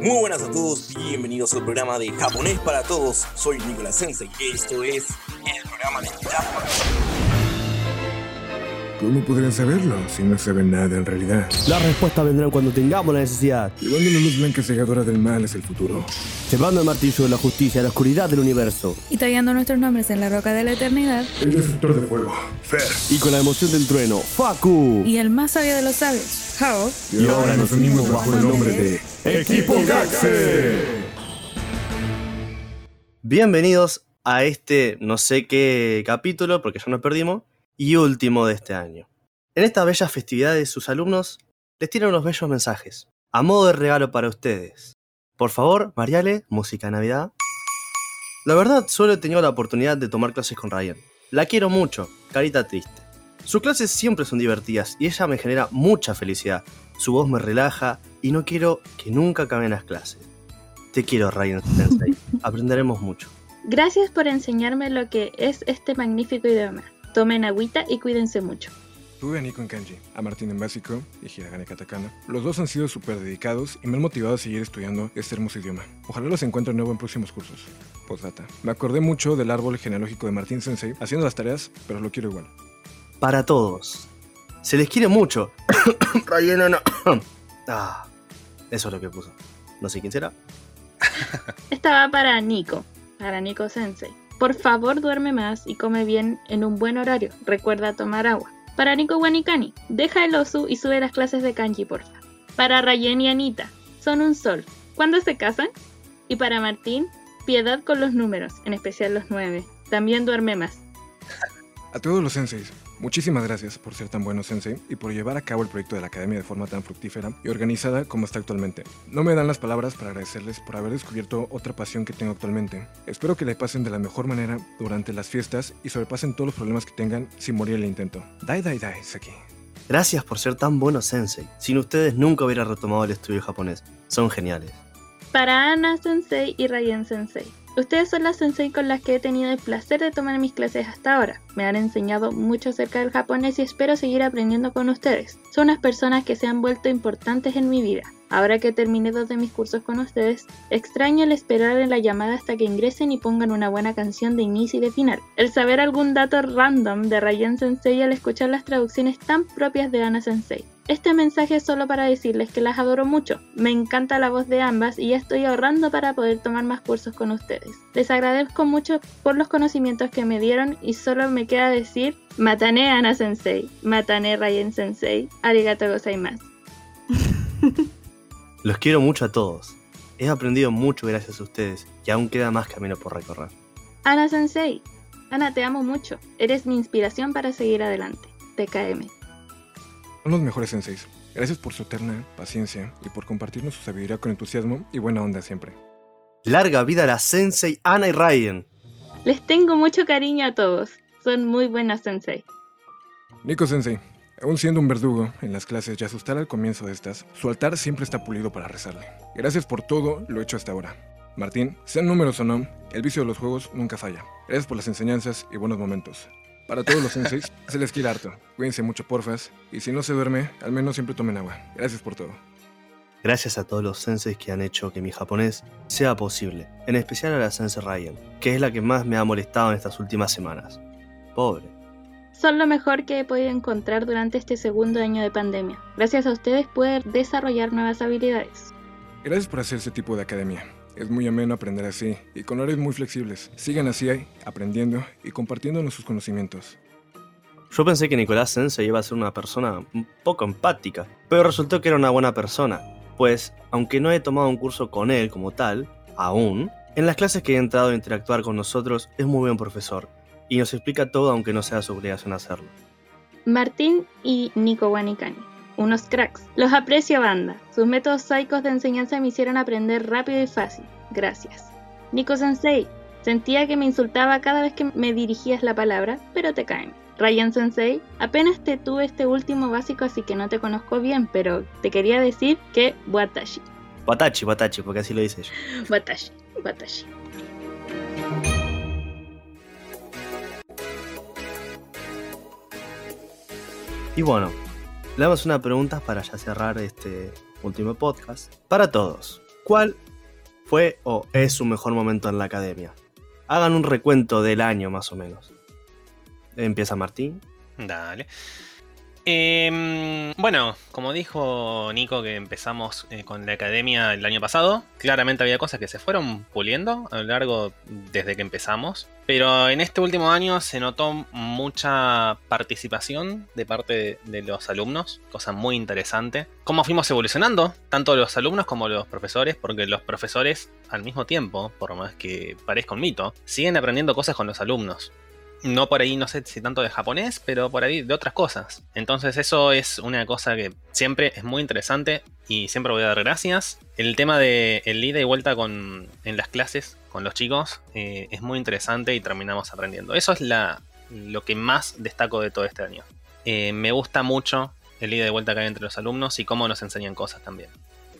Muy buenas a todos, bienvenidos al programa de Japonés para Todos. Soy Nicolás Sensei y esto es el programa de Japón. ¿Cómo podrían saberlo si no saben nada en realidad? Las respuestas vendrán cuando tengamos la necesidad. Llevando la luz blanca cegadora del mal es el futuro. Llevando el martillo de la justicia a la oscuridad del universo. y tallando nuestros nombres en la roca de la eternidad, El destructor de fuego. Fer. Y con la emoción del trueno, Faku. y el más sabio de los sabios, Hao, Y ahora nos unimos bajo el nombre de Equipo Gaxe. Bienvenidos a este no sé qué capítulo, porque ya nos perdimos, y último de este año. En estas bellas festividades sus alumnos les tienen unos bellos mensajes, a modo de regalo para ustedes. Por favor, Mariale, música de Navidad. La verdad, solo he tenido la oportunidad de tomar clases con Ryan. La quiero mucho, carita triste. Sus clases siempre son divertidas y ella me genera mucha felicidad. Su voz me relaja y no quiero que nunca acaben las clases. Te quiero, Ryan Sensei. Aprenderemos mucho. Gracias por enseñarme lo que es este magnífico idioma. Tomen agüita y cuídense mucho. Tuve a Nico en kanji, a Martín en básico y Hiragana katakana. Los dos han sido súper dedicados y me han motivado a seguir estudiando este hermoso idioma. Ojalá los encuentre de nuevo en próximos cursos. Postdata. Me acordé mucho del árbol genealógico de Martín Sensei haciendo las tareas, pero lo quiero igual. Para todos. Se les quiere mucho. Ryan, no. ah, eso es lo que puso. No sé quién será. Esta va para Nico, para Nico Sensei. Por favor, duerme más y come bien en un buen horario. Recuerda tomar agua. Para Nico Wanikani, deja el osu y sube las clases de kanji, porfa. Para Rayen y Anita, son un sol. ¿Cuándo se casan? Y para Martín, piedad con los números, en especial los nueve. También duerme más. A todos los senseis, muchísimas gracias por ser tan buenos sensei y por llevar a cabo el proyecto de la academia de forma tan fructífera y organizada como está actualmente. No me dan las palabras para agradecerles por haber descubierto otra pasión que tengo actualmente. Espero que la pasen de la mejor manera durante las fiestas y sobrepasen todos los problemas que tengan sin morir el intento. Dai dai dai, Saki. Gracias por ser tan buenos sensei. Sin ustedes nunca hubiera retomado el estudio japonés. Son geniales. Para Ana Sensei y Rayen Sensei. Ustedes son las sensei con las que he tenido el placer de tomar mis clases hasta ahora. Me han enseñado mucho acerca del japonés y espero seguir aprendiendo con ustedes. Son unas personas que se han vuelto importantes en mi vida. Ahora que terminé dos de mis cursos con ustedes, extraño el esperar en la llamada hasta que ingresen y pongan una buena canción de inicio y de final. El saber algún dato random de Rayen Sensei al escuchar las traducciones tan propias de Ana Sensei. Este mensaje es solo para decirles que las adoro mucho. Me encanta la voz de ambas y ya estoy ahorrando para poder tomar más cursos con ustedes. Les agradezco mucho por los conocimientos que me dieron y solo me queda decir Matane Ana Sensei, Matane Rayen Sensei, Arigato gozaimasu. Los quiero mucho a todos. He aprendido mucho gracias a ustedes y aún queda más camino por recorrer. Ana Sensei, Ana te amo mucho. Eres mi inspiración para seguir adelante. TKM. Son los mejores senseis. Gracias por su eterna paciencia y por compartirnos su sabiduría con entusiasmo y buena onda siempre. Larga vida a la sensei Ana y Ryan. Les tengo mucho cariño a todos. Son muy buenas Sensei. Nico Sensei, aún siendo un verdugo en las clases y asustar al comienzo de estas, su altar siempre está pulido para rezarle. Gracias por todo lo hecho hasta ahora. Martín, sean números o no, el vicio de los juegos nunca falla. Gracias por las enseñanzas y buenos momentos. Para todos los senseis, se les quiere harto. Cuídense mucho, porfas. Y si no se duerme, al menos siempre tomen agua. Gracias por todo. Gracias a todos los senseis que han hecho que mi japonés sea posible, en especial a la sensei Ryan, que es la que más me ha molestado en estas últimas semanas. Pobre. Son lo mejor que he podido encontrar durante este segundo año de pandemia. Gracias a ustedes poder desarrollar nuevas habilidades. Gracias por hacer ese tipo de academia. Es muy ameno aprender así y con horarios muy flexibles. Sigan así aprendiendo y compartiéndonos sus conocimientos. Yo pensé que Nicolás Sensei iba a ser una persona un poco empática, pero resultó que era una buena persona, pues, aunque no he tomado un curso con él como tal, aún, en las clases que he entrado a interactuar con nosotros es muy buen profesor, y nos explica todo aunque no sea su obligación hacerlo. Martín y Nico Wanikani. Unos cracks. Los aprecio banda. Sus métodos psicos de enseñanza me hicieron aprender rápido y fácil. Gracias. Nico Sensei. Sentía que me insultaba cada vez que me dirigías la palabra, pero te caen. Ryan Sensei, apenas te tuve este último básico así que no te conozco bien, pero te quería decir que Watashi. Watachi, Watachi, porque así lo dice ella. Watashi, Watashi. Y bueno, le damos una pregunta para ya cerrar este último podcast. Para todos, ¿Cuál fue o es su mejor momento en la academia? Hagan un recuento del año más o menos. Empieza Martín. Dale. Em, bueno, como dijo Nico que empezamos eh, con la academia el año pasado, claramente había cosas que se fueron puliendo a lo largo desde que empezamos, pero en este último año se notó mucha participación de parte de, de los alumnos, cosa muy interesante. Cómo fuimos evolucionando, tanto los alumnos como los profesores, porque los profesores al mismo tiempo, por más que parezca un mito, siguen aprendiendo cosas con los alumnos no por ahí, no sé si tanto de japonés, pero por ahí de otras cosas. Entonces eso es una cosa que siempre es muy interesante y siempre voy a dar gracias. El tema de el ida y vuelta con, en las clases con los chicos eh, es muy interesante y terminamos aprendiendo. Eso es la, lo que más destaco de todo este año. Eh, me gusta mucho el ida y vuelta que hay entre los alumnos y cómo nos enseñan cosas también.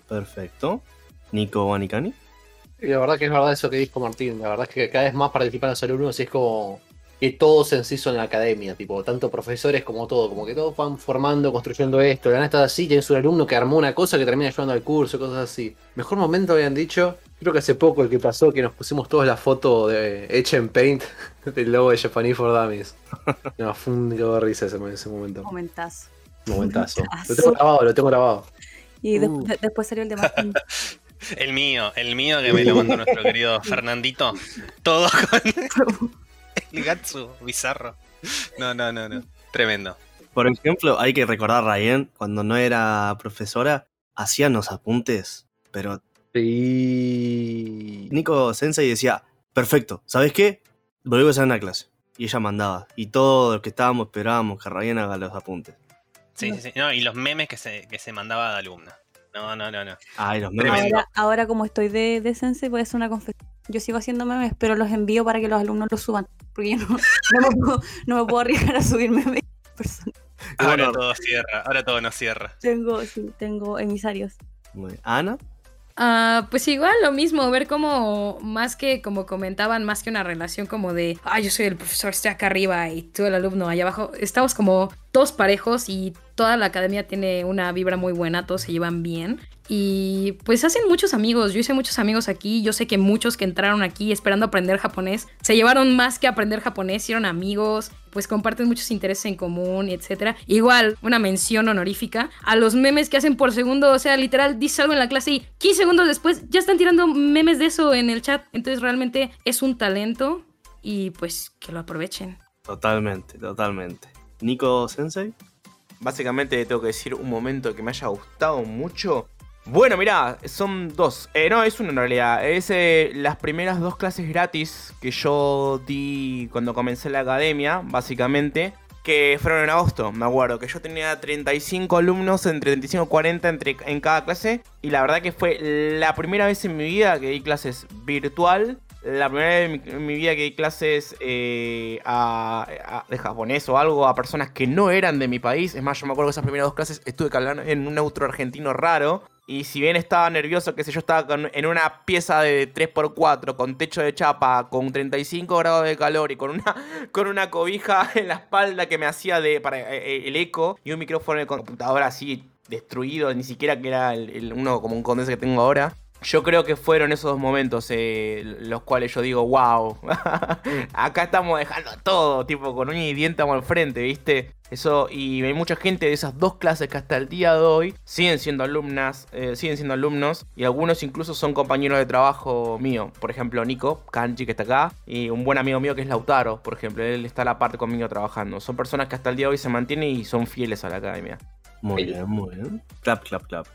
Perfecto. Nico Wanikani. Y la verdad que es verdad eso que dijo Martín. La verdad es que cada vez más participan los alumnos y es como que todos en sí son la academia, tipo, tanto profesores como todo, como que todos van formando, construyendo esto. La está así, tienes un alumno que armó una cosa que termina ayudando al curso, cosas así. Mejor momento habían dicho, creo que hace poco el que pasó, que nos pusimos todos la foto de hecha en Paint del logo de Japanese for Dummies. No, fue un de risa ese, ese momento. Momentazo. Momentazo. Lo tengo grabado, lo tengo grabado. Y de- Uh. de- después salió el de Martín. El mío, el mío que me lo mandó nuestro querido Fernandito. Todo con el Gatsu bizarro. No, no, no, no. Tremendo. Por ejemplo, hay que recordar a Ryan, cuando no era profesora, hacían los apuntes, pero Sí. Nico Sensei decía, perfecto, ¿sabes qué? Volvemos a hacer una clase. Y ella mandaba. Y todos los que estábamos esperábamos que Ryan haga los apuntes. Sí, sí, sí. No, y los memes que se, que se mandaba de alumna. No, no, no, no. Ay, los memes. Ahora como estoy de, de Sensei, voy a hacer una confesión. Yo sigo haciendo memes, pero los envío para que los alumnos los suban. Porque yo no, no, me, puedo, no me puedo arriesgar a subir memes personales. Ahora Bueno. todo cierra, ahora todo nos cierra. Tengo, sí, tengo emisarios. Ana, Ah, pues igual lo mismo, ver cómo, más que como comentaban, más que una relación como de, ah, yo soy el profesor, estoy acá arriba y tú el alumno allá abajo, estamos como todos parejos y toda la academia tiene una vibra muy buena, todos se llevan bien. Y pues hacen muchos amigos, yo hice muchos amigos aquí, yo sé que muchos que entraron aquí esperando aprender japonés, se llevaron más que aprender japonés, hicieron amigos, pues comparten muchos intereses en común, etcétera. Igual, una mención honorífica a los memes que hacen por segundo, o sea, literal, dices algo en la clase y 15 segundos después ya están tirando memes de eso en el chat. Entonces realmente es un talento y pues que lo aprovechen. totalmente, totalmente. Nico Sensei, Básicamente tengo que decir un momento que me haya gustado mucho. Bueno, mirá, son dos. Eh, no, es uno en realidad. Es eh, las primeras dos clases gratis que yo di cuando comencé la academia, básicamente. Que fueron en agosto, me acuerdo. Que yo tenía 35 alumnos, entre 35 y 40 entre, en cada clase. Y la verdad que fue la primera vez en mi vida que di clases virtual. La primera vez en mi, vida que di clases eh, de japonés o algo a personas que no eran de mi país. Es más, yo me acuerdo que esas primeras dos clases estuve hablando en un neutro argentino raro. Y si bien estaba nervioso, qué sé yo, estaba en una pieza de 3x4 con techo de chapa, con 35 grados de calor y con una, con una cobija en la espalda que me hacía de, para eh, eh, el eco y un micrófono de computadora así destruido, ni siquiera que era uno como un condense que tengo ahora. Yo creo que fueron esos dos momentos eh, los cuales yo digo, wow, acá estamos dejando todo, tipo con uña y diente al frente, ¿viste? Eso, y hay mucha gente de esas dos clases que hasta el día de hoy siguen siendo alumnas, eh, siguen siendo alumnos, y algunos incluso son compañeros de trabajo mío. Por ejemplo, Nico, Kanji, que está acá, y un buen amigo mío que es Lautaro, por ejemplo, él está a la parte conmigo trabajando. Son personas que hasta el día de hoy se mantienen y son fieles a la academia. muy bien, muy bien. Clap, clap, clap.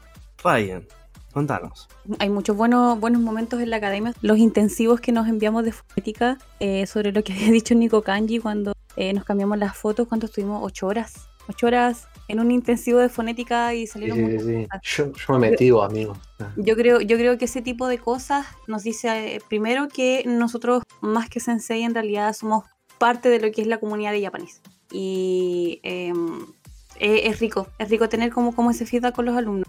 Ryan, contanos. Hay muchos buenos, buenos momentos en la academia. Los intensivos que nos enviamos de fonética eh, sobre lo que había dicho Nico Kanji cuando eh, nos cambiamos las fotos. ¿Cuánto estuvimos? Ocho horas. Ocho horas en un intensivo de fonética y salieron sí, muchas sí. cosas. Yo, yo me metí, amigo. Ah. Yo creo, yo creo que ese tipo de cosas nos dice eh, primero que nosotros, más que sensei, en realidad somos parte de lo que es la comunidad de japonés. Y em, e- es rico, es rico tener como, como ese feedback con los alumnos.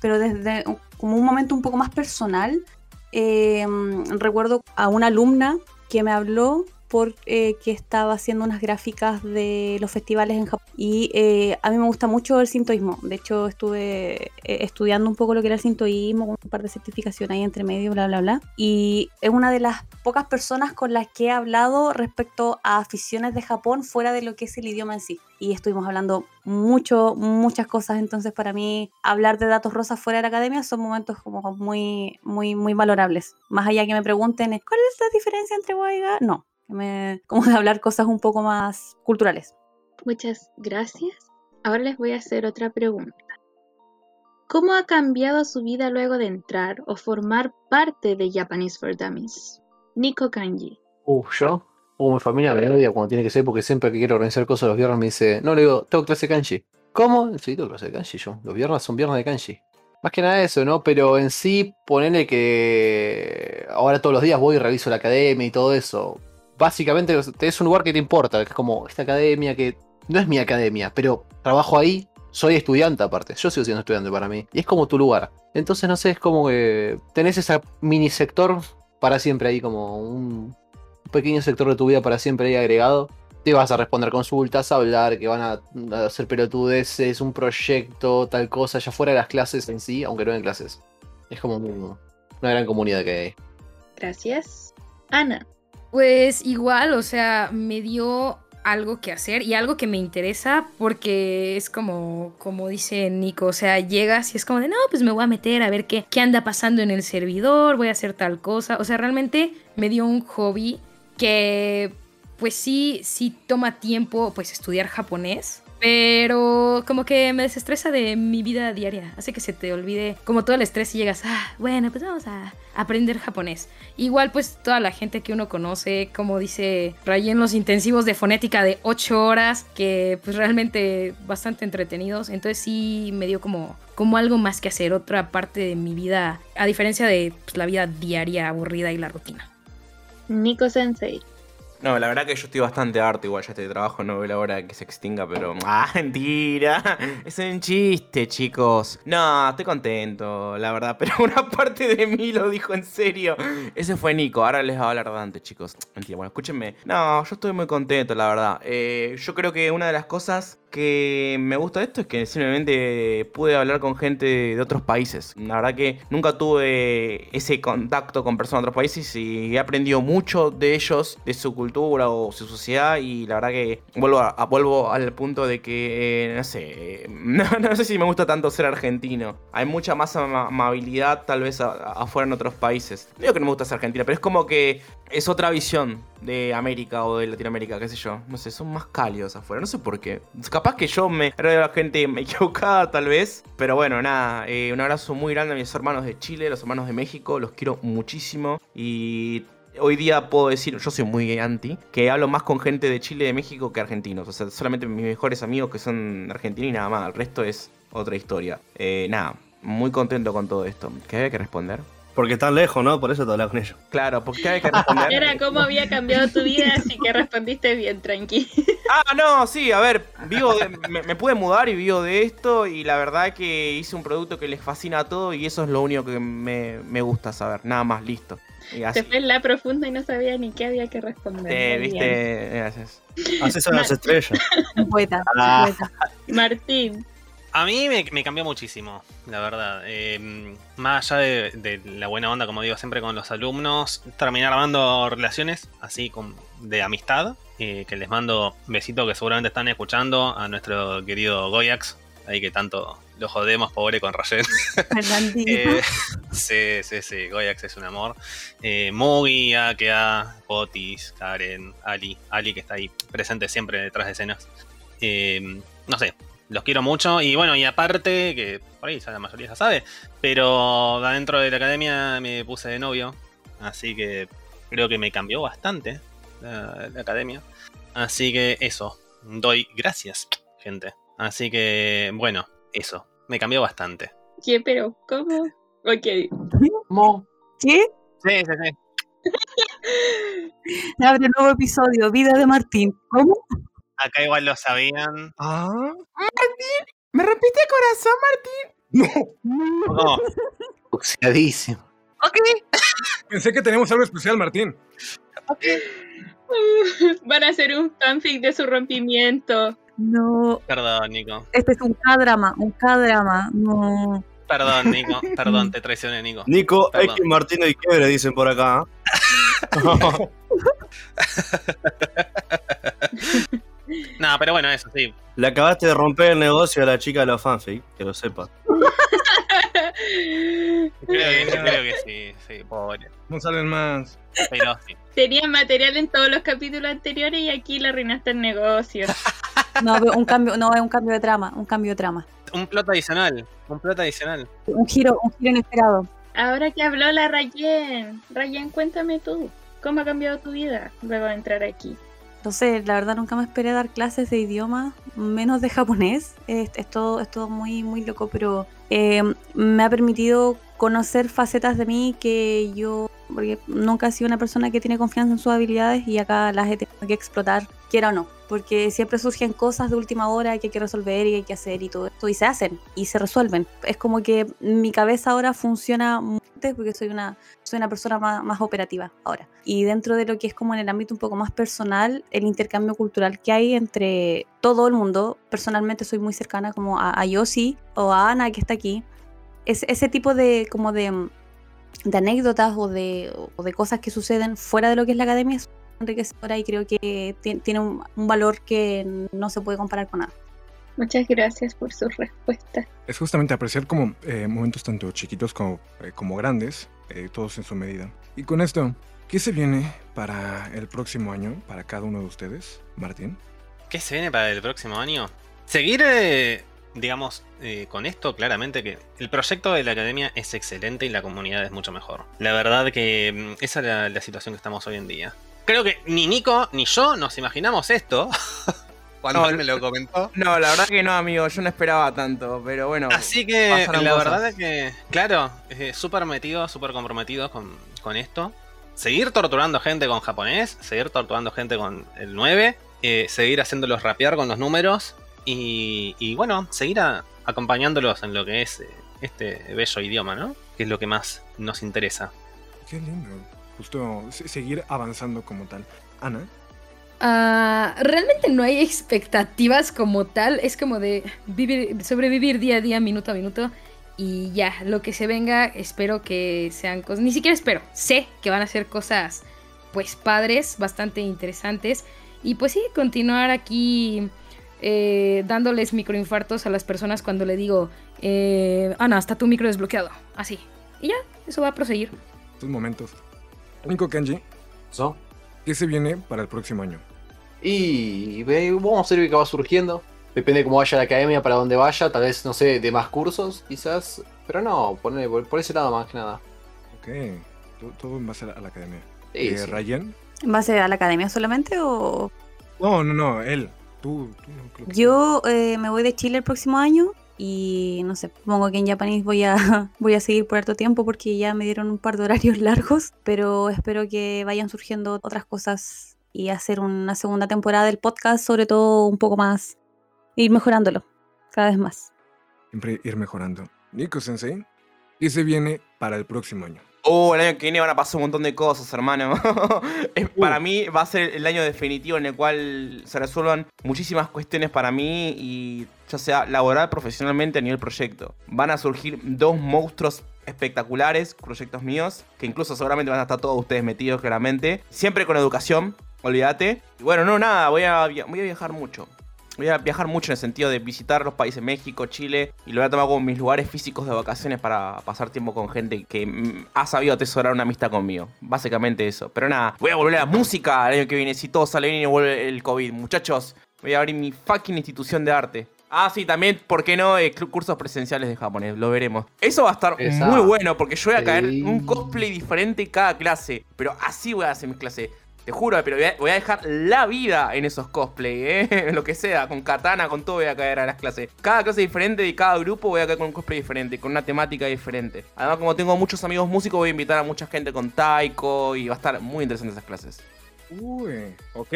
Pero desde como un momento un poco más personal, em, recuerdo a una alumna que me habló porque estaba haciendo unas gráficas de los festivales en Japón. Y eh, a mí me gusta mucho el sintoísmo. De hecho, estuve eh, estudiando un poco lo que era el sintoísmo, con un par de certificaciones ahí entre medio, bla, bla, bla. Y es una de las pocas personas con las que he hablado respecto a aficiones de Japón fuera de lo que es el idioma en sí. Y estuvimos hablando mucho, muchas cosas. Entonces, para mí, hablar de datos rosas fuera de la academia son momentos como muy, muy, muy valorables. Más allá que me pregunten, ¿cuál es la diferencia entre Waiga? No, me- como de hablar cosas un poco más culturales. Muchas gracias. Ahora les voy a hacer otra pregunta. ¿Cómo ha cambiado su vida luego de entrar o formar parte de Japanese for Dummies? Nico Kanji. Uh, yo. Uh, mi familia me odia cuando tiene que ser porque siempre que quiero organizar cosas los viernes me dice, no, le digo, tengo clase de kanji. ¿Cómo? Sí, tengo clase de kanji yo. Los viernes son viernes de kanji. Más que nada eso, ¿no? Pero en sí, ponele que ahora todos los días voy y reviso la academia y todo eso. Básicamente es un lugar que te importa, que es como esta academia que no es mi academia, pero trabajo ahí, soy estudiante aparte, yo sigo siendo estudiante para mí, y es como tu lugar. Entonces, no sé, es como que tenés ese mini sector para siempre ahí, como un pequeño sector de tu vida para siempre ahí agregado. Te vas a responder consultas, a hablar, que van a hacer pelotudeces, un proyecto, tal cosa, ya fuera de las clases en sí, aunque no en clases. Es como un- una gran comunidad que hay. Gracias. Ana. Pues igual, o sea, me dio algo que hacer y algo que me interesa porque es como, como dice Nico, o sea, llegas y es como de, no, pues me voy a meter a ver qué, qué anda pasando en el servidor, voy a hacer tal cosa, o sea, realmente me dio un hobby que pues sí, sí toma tiempo pues estudiar japonés. Pero como que me desestresa de mi vida diaria. Hace que se te olvide como todo el estrés y llegas, ah, bueno, pues vamos a aprender japonés. Igual pues toda la gente que uno conoce, como dice Ray en los intensivos de fonética de 8 horas, que pues realmente bastante entretenidos. Entonces sí me dio como, como algo más que hacer, otra parte de mi vida, a diferencia de pues, la vida diaria aburrida y la rutina. Nico Sensei. No, la verdad que yo estoy bastante harto igual ya este trabajo, no veo la hora que se extinga, pero... ¡Ah, mentira! Es un chiste, chicos. No, estoy contento, la verdad, pero una parte de mí lo dijo en serio. Ese fue Nico, ahora les voy a hablar Dante, chicos. Mentira, bueno, escúchenme. No, yo estoy muy contento, la verdad. Eh, yo creo que una de las cosas que me gusta de esto es que simplemente pude hablar con gente de otros países. La verdad que nunca tuve ese contacto con personas de otros países y he aprendido mucho de ellos, de su cultura o su sociedad y la verdad que vuelvo, a- vuelvo al punto de que, eh, no sé, no, no sé si me gusta tanto ser argentino. Hay mucha más ama- amabilidad tal vez afuera en otros países. No digo que no me gusta ser argentina, pero es como que es otra visión de América o de Latinoamérica, qué sé yo. No sé, son más cálidos afuera, no sé por qué. Capaz que yo me era de la gente equivocada tal vez, pero bueno, nada, eh, un abrazo muy grande a mis hermanos de Chile, los hermanos de México, los quiero muchísimo y hoy día puedo decir, yo soy muy anti, que hablo más con gente de Chile y de México que argentinos. O sea, solamente mis mejores amigos que son argentinos y nada más. El resto es otra historia. Eh, nada, muy contento con todo esto. ¿Qué había que responder? Porque están lejos, ¿no? Por eso te hablas con ellos. Claro, porque había que responder. Era cómo había cambiado tu vida, así que respondiste bien, tranqui. Ah, no, sí, a ver, vivo de- me, me pude mudar y vivo de esto y la verdad que hice un producto que les fascina a todos y eso es lo único que me, me gusta saber, nada más, listo. Y así, Se fue en la profunda y no sabía ni qué había que responder. eh, viste, gracias. Haces a las estrellas. Un poeta, un Ah. poeta. Martín. A mí me, me cambió muchísimo, la verdad. Eh, más allá de, de la buena onda, como digo siempre con los alumnos, terminar armando relaciones así con, de amistad. eh, que les mando besitos que seguramente están escuchando a nuestro querido Goyax, ahí que tanto lo jodemos, pobre con Rayen. Eh, sí, sí, sí, Goyax es un amor. Eh, Mugi, Akea, Potis, Karen, Ali, Ali que está ahí presente siempre detrás de escenas. Eh, no sé, los quiero mucho. Y bueno, y aparte, que por ahí ya la mayoría ya sabe, pero adentro de la academia me puse de novio. Así que creo que me cambió bastante la, la academia. Así que eso, doy gracias, gente. Así que, bueno, eso, me cambió bastante. ¿Qué? ¿Pero cómo? Ok. Mo, ¿Qué? Sí, sí, sí. Abre un nuevo episodio, Vida de Martín. ¿Cómo? Acá igual lo sabían. Ah, ¿Me rompiste el corazón, Martín? no. No, boxeadísimo. Pensé que teníamos algo especial, Martín. Van a hacer un fanfic de su rompimiento. No, Perdón, Nico. este es un K-drama, un K-drama. No. Perdón, Nico. Perdón, te traicioné, Nico. Nico, Perdón. X Martino y Quiebre dicen por acá. No, pero bueno, eso sí. Le acabaste de romper el negocio a la chica de los fanfic, que lo sepa. Creo que, creo que sí, sí, pobre. No salen más. Pero sí. Tenía material en todos los capítulos anteriores y aquí le arruinaste el negocio. No, un cambio, no, es un cambio de trama, un cambio de trama. Un plot adicional. Un plot adicional. Un giro, un giro inesperado. Ahora que habló la Rayen, Rayen, cuéntame tú, ¿cómo ha cambiado tu vida luego de entrar aquí? No sé, la verdad nunca me esperé dar clases de idioma, menos de japonés. Es, es todo, es todo muy, muy loco, pero eh, me ha permitido conocer facetas de mí que yo, porque nunca he sido una persona que tiene confianza en sus habilidades y acá las he tenido que explotar, quiera o no, porque siempre surgen cosas de última hora que hay que resolver y hay que hacer y todo esto, y se hacen y se resuelven. Es como que mi cabeza ahora funciona mucho porque soy una, soy una persona más, más operativa ahora. Y dentro de lo que es como en el ámbito un poco más personal, el intercambio cultural que hay entre todo el mundo, personalmente soy muy cercana como a, a Yossi o a Ana que está aquí, es ese tipo de como de, de anécdotas o de, o de cosas que suceden fuera de lo que es la academia enriquecedora y creo que ti- tiene un, un valor que no se puede comparar con nada. Muchas gracias por sus respuestas. Es justamente apreciar como eh, momentos tanto chiquitos como, eh, como grandes, eh, todos en su medida. Y con esto, ¿qué se viene para el próximo año para cada uno de ustedes, Martín? ¿Qué se viene para el próximo año? Seguir, eh, digamos, eh, con esto, claramente que el proyecto de la academia es excelente y la comunidad es mucho mejor. La verdad que mm, esa es la, la situación que estamos hoy en día. Creo que ni Nico ni yo nos imaginamos esto. Cuando No, él me lo comentó. No, la verdad que no, amigo, yo no esperaba tanto, pero bueno. Así que la cosas. verdad es que, claro, eh, súper metidos, súper comprometidos con, con esto. Seguir torturando gente con japonés, seguir torturando gente con el 9, eh, seguir haciéndolos rapear con los números y, y bueno, seguir a- acompañándolos en lo que es eh, este bello idioma, ¿no? Que es lo que más nos interesa. Qué lindo. Justo se- seguir avanzando como tal. Ana, Ah, realmente no hay expectativas como tal, es como de vivir, sobrevivir día a día, minuto a minuto. Y ya, lo que se venga, espero que sean cosas. Ni siquiera espero, sé que van a ser cosas, pues padres, bastante interesantes. Y pues sí, continuar aquí eh, dándoles microinfartos a las personas cuando le digo, eh, Ana, está tu micro desbloqueado. Así. Y ya, eso va a proseguir. estos momentos. Nico Kenji, ¿So? ¿qué se viene para el próximo año? Y ve- vamos a ver qué va surgiendo. Depende de cómo vaya la academia, para dónde vaya. Tal vez, no sé, de más cursos, quizás. Pero no, pone- por, por ese lado más que nada. Ok, to- todo en base a la, a la academia. Sí, Eh, sí. Ryan. ¿En base a la academia solamente o...? No, no, no, él. Tú, tú no creo que- Yo eh, me voy de Chile el próximo año y no sé, supongo que en japonés voy a, voy a seguir por harto tiempo porque ya me dieron un par de horarios largos, pero espero que vayan surgiendo otras cosas y hacer una segunda temporada del podcast, sobre todo un poco más, ir mejorándolo cada vez más. Siempre ir mejorando. Nico Sensei, ¿qué se viene para el próximo año? Oh, el año que viene van a pasar un montón de cosas, hermano. Para mí va a ser el año definitivo en el cual se resuelvan muchísimas cuestiones para mí y ya sea laboral, profesionalmente a nivel proyecto. Van a surgir dos monstruos espectaculares, proyectos míos, que incluso seguramente van a estar todos ustedes metidos claramente. Siempre con educación, olvídate. Y bueno, no, nada, voy a, voy a viajar mucho. Voy a viajar mucho en el sentido de visitar los países México, Chile y lo voy a tomar como mis lugares físicos de vacaciones para pasar tiempo con gente que mm, ha sabido atesorar una amistad conmigo. Básicamente eso. Pero nada, voy a volver a la música el año que viene. Si todo sale bien y vuelve el COVID. Muchachos, voy a abrir mi fucking institución de arte. Ah, sí, también, ¿por qué no? Eh, cursos presenciales de japonés, lo veremos. Eso va a estar Exacto. muy bueno porque yo voy a caer Sí. un cosplay diferente cada clase. Pero así voy a hacer mis clases. Te juro, pero voy a, dejar la vida en esos cosplay, ¿eh? Lo que sea, con katana, con todo voy a caer a las clases. Cada clase diferente y cada grupo voy a caer con un cosplay diferente, con una temática diferente. Además, como tengo muchos amigos músicos, voy a invitar a mucha gente con taiko y va a estar muy interesante esas clases. Uy, ok.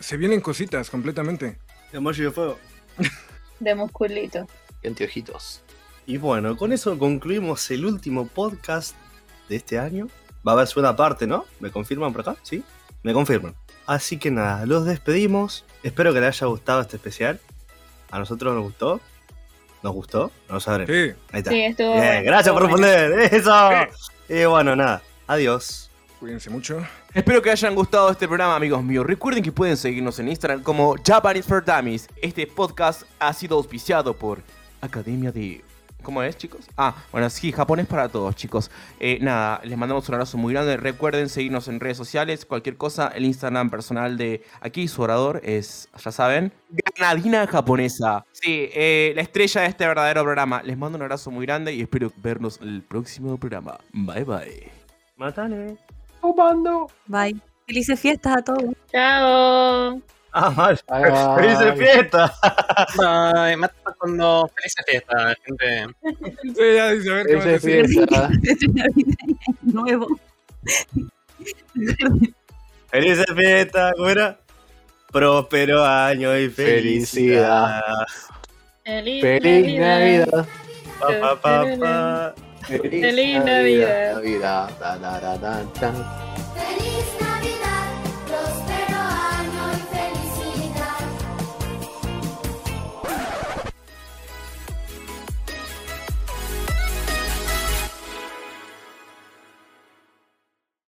Se vienen cositas completamente. Emoji de fuego. De musculito. Y anteojitos. Y bueno, con eso concluimos el último podcast de este año. Va a haber segunda parte, ¿no? ¿Me confirman por acá? ¿Sí? Me confirman. Así que nada, los despedimos. Espero que les haya gustado este especial. A nosotros nos gustó. ¿Nos gustó? No lo sabremos. Sí. Ahí está. Sí, estuvo Bien, bueno, gracias por bueno. responder. Eso. Y bueno, nada. Adiós. Cuídense mucho. Espero que hayan gustado este programa, amigos míos. Recuerden que pueden seguirnos en Instagram como Japanese for Dummies. Este podcast ha sido auspiciado por Academia de... ¿Cómo es, chicos? Ah, bueno, sí, japonés para todos, chicos. Eh, nada, les mandamos un abrazo muy grande. Recuerden seguirnos en redes sociales. Cualquier cosa, el Instagram personal de aquí, su orador, es, ya saben, Ganadina Japonesa. Sí, eh, la estrella de este verdadero programa. Les mando un abrazo muy grande y espero vernos en el próximo programa. Bye, bye. Matane. Bye. Felices fiestas a todos. Chao. Ah, mal. ¡Felices fiestas! Bye, pasando felices fiestas, gente. Sí, ya dice, a ver qué. Nuevo. ¡Felices fiestas! ¿Cómo era? Próspero año y felicidad. Feliz, Feliz Navidad. Pa, pa, pa, pa. Feliz Navidad. Navidad. Da, da, da, da, da. Feliz Navidad.